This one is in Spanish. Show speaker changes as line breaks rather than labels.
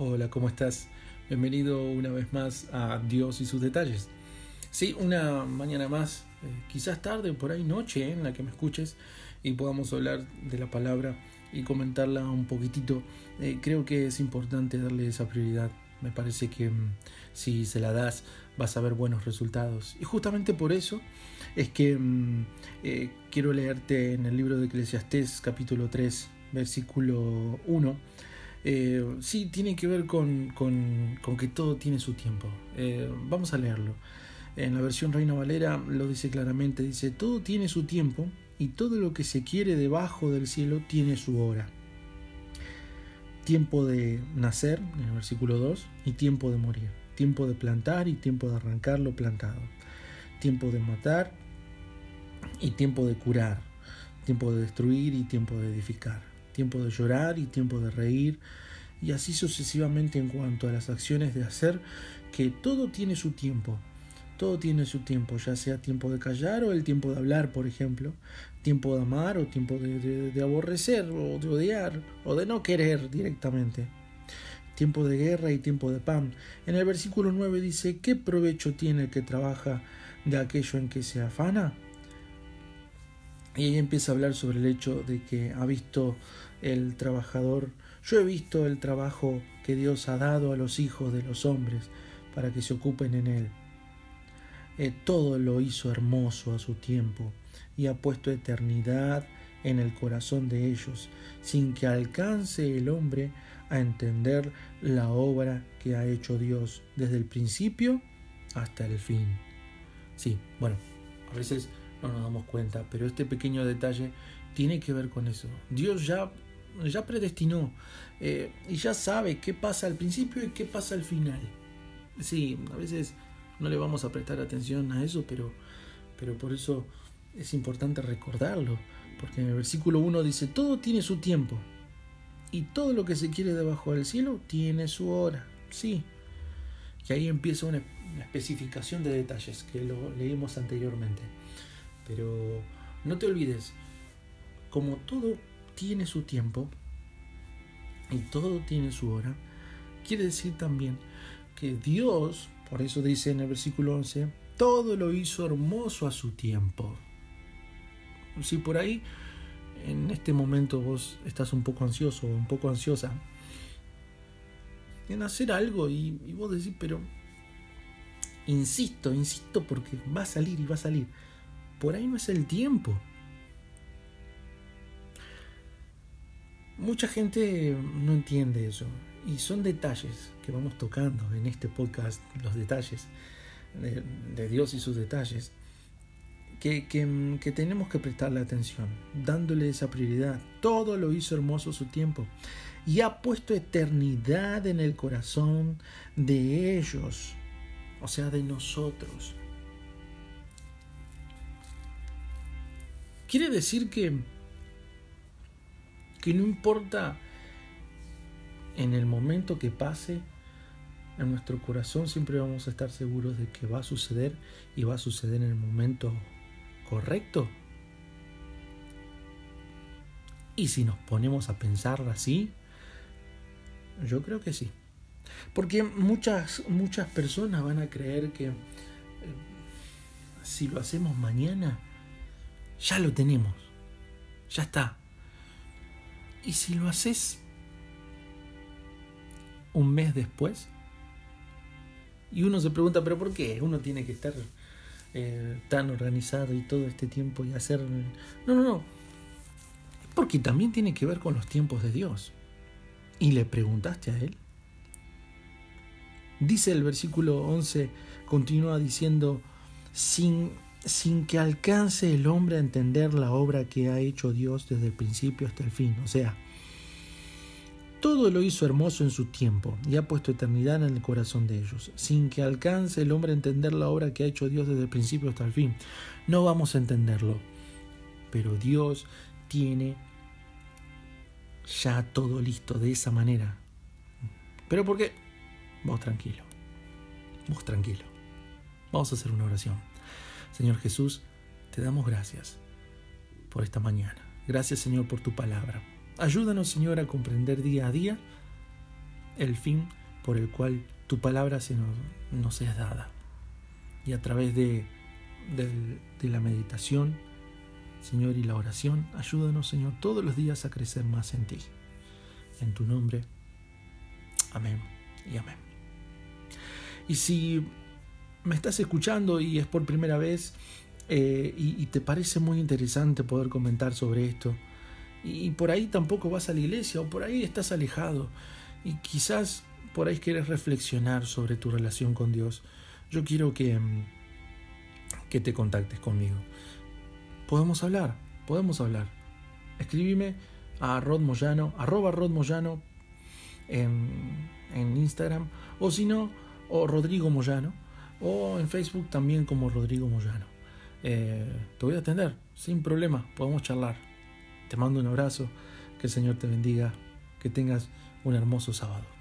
Hola, ¿cómo estás? Bienvenido una vez más a Dios y sus detalles. Sí, una mañana más, eh, quizás tarde, por ahí noche, eh, en la que me escuches y podamos hablar de la palabra y comentarla un poquitito. Eh, creo que es importante darle esa prioridad. Me parece que mm, si se la das vas a ver buenos resultados. Y justamente por eso es que mm, quiero leerte en el libro de Eclesiastés capítulo 3, versículo 1 eh, sí, tiene que ver con, que todo tiene su tiempo. Eh, vamos a leerlo. En la versión Reina Valera lo dice claramente, dice, todo tiene su tiempo y todo lo que se quiere debajo del cielo tiene su hora. Tiempo de nacer, en el versículo 2, y tiempo de morir. Tiempo de plantar y tiempo de arrancar lo plantado. Tiempo de matar y tiempo de curar. Tiempo de destruir y tiempo de edificar tiempo de llorar y tiempo de reír, y así sucesivamente en cuanto a las acciones de hacer, que todo tiene su tiempo, todo tiene su tiempo, ya sea tiempo de callar o el tiempo de hablar, por ejemplo, tiempo de amar o tiempo de, aborrecer o de odiar o de no querer directamente. Tiempo de guerra y tiempo de pan. En el versículo 9 dice, ¿qué provecho tiene el que trabaja de aquello en que se afana? Y ella empieza a hablar sobre el hecho de que ha visto el trabajador, yo he visto el trabajo que Dios ha dado a los hijos de los hombres para que se ocupen en él. Eh, todo lo hizo hermoso a su tiempo y ha puesto eternidad en el corazón de ellos, sin que alcance el hombre a entender la obra que ha hecho Dios desde el principio hasta el fin. Sí, bueno, a veces no nos damos cuenta, pero este pequeño detalle tiene que ver con eso. Dios ya, ya predestinó eh, y ya sabe qué pasa al principio y qué pasa al final. Sí, a veces no le vamos a prestar atención a eso, pero, pero por eso es importante recordarlo, porque en el versículo 1 dice, todo tiene su tiempo, y todo lo que se quiere debajo del cielo tiene su hora. Sí. Y ahí empieza una, una especificación de detalles que lo leímos anteriormente. Pero no te olvides, como todo tiene su tiempo y todo tiene su hora, quiere decir también que Dios, por eso dice en el versículo 11, todo lo hizo hermoso a su tiempo. Si por ahí en este momento vos estás un poco ansioso o un poco ansiosa en hacer algo y, y vos decís, pero insisto, insisto porque va a salir y va a salir por ahí no es el tiempo. Mucha gente no entiende eso y son detalles que vamos tocando en este podcast, los detalles de, Dios y sus detalles, que, que, tenemos que prestarle atención, dándole esa prioridad. Todo lo hizo hermoso su tiempo y ha puesto eternidad en el corazón de ellos, o sea, de nosotros. Quiere decir que, que no importa en el momento que pase, en nuestro corazón siempre vamos a estar seguros de que va a suceder y va a suceder en el momento correcto. Y si nos ponemos a pensar así, yo creo que sí. Porque muchas, muchas personas van a creer que eh, si lo hacemos mañana, ya lo tenemos, ya está. Y si lo haces un mes después, y uno se pregunta, pero ¿por qué? Uno tiene que estar eh, tan organizado y todo este tiempo y hacer... No, no, no. Porque también tiene que ver con los tiempos de Dios. ¿Y le preguntaste a Él? Dice el versículo 11, continúa diciendo, sin sin que alcance el hombre a entender la obra que ha hecho Dios desde el principio hasta el fin. O sea, todo lo hizo hermoso en su tiempo y ha puesto eternidad en el corazón de ellos, sin que alcance el hombre a entender la obra que ha hecho Dios desde el principio hasta el fin. No vamos a entenderlo, pero Dios tiene ya todo listo de esa manera. ¿Pero por qué? Vos tranquilo, vos tranquilo. Vamos a hacer una oración. Señor Jesús, te damos gracias por esta mañana. Gracias Señor por tu palabra. Ayúdanos Señor a comprender día a día el fin por el cual tu palabra se nos, nos es dada. Y a través de, de la meditación, Señor, y la oración, ayúdanos, Señor, todos los días a crecer más en ti. En tu nombre. Amén y amén. Y si me estás escuchando y es por primera vez eh, y, te parece muy interesante poder comentar sobre esto, y, por ahí tampoco vas a la iglesia o por ahí estás alejado y quizás por ahí quieres reflexionar sobre tu relación con Dios, yo quiero que, que te contactes conmigo. Podemos hablar, podemos hablar. Escribime a Rod Moyano, arroba Rod Moyano en, en Instagram, o si no, o Rodrigo Moyano, o en Facebook también como Rodrigo Moyano. Eh, te voy a atender, sin problema, podemos charlar. Te mando un abrazo, que el Señor te bendiga, que tengas un hermoso sábado.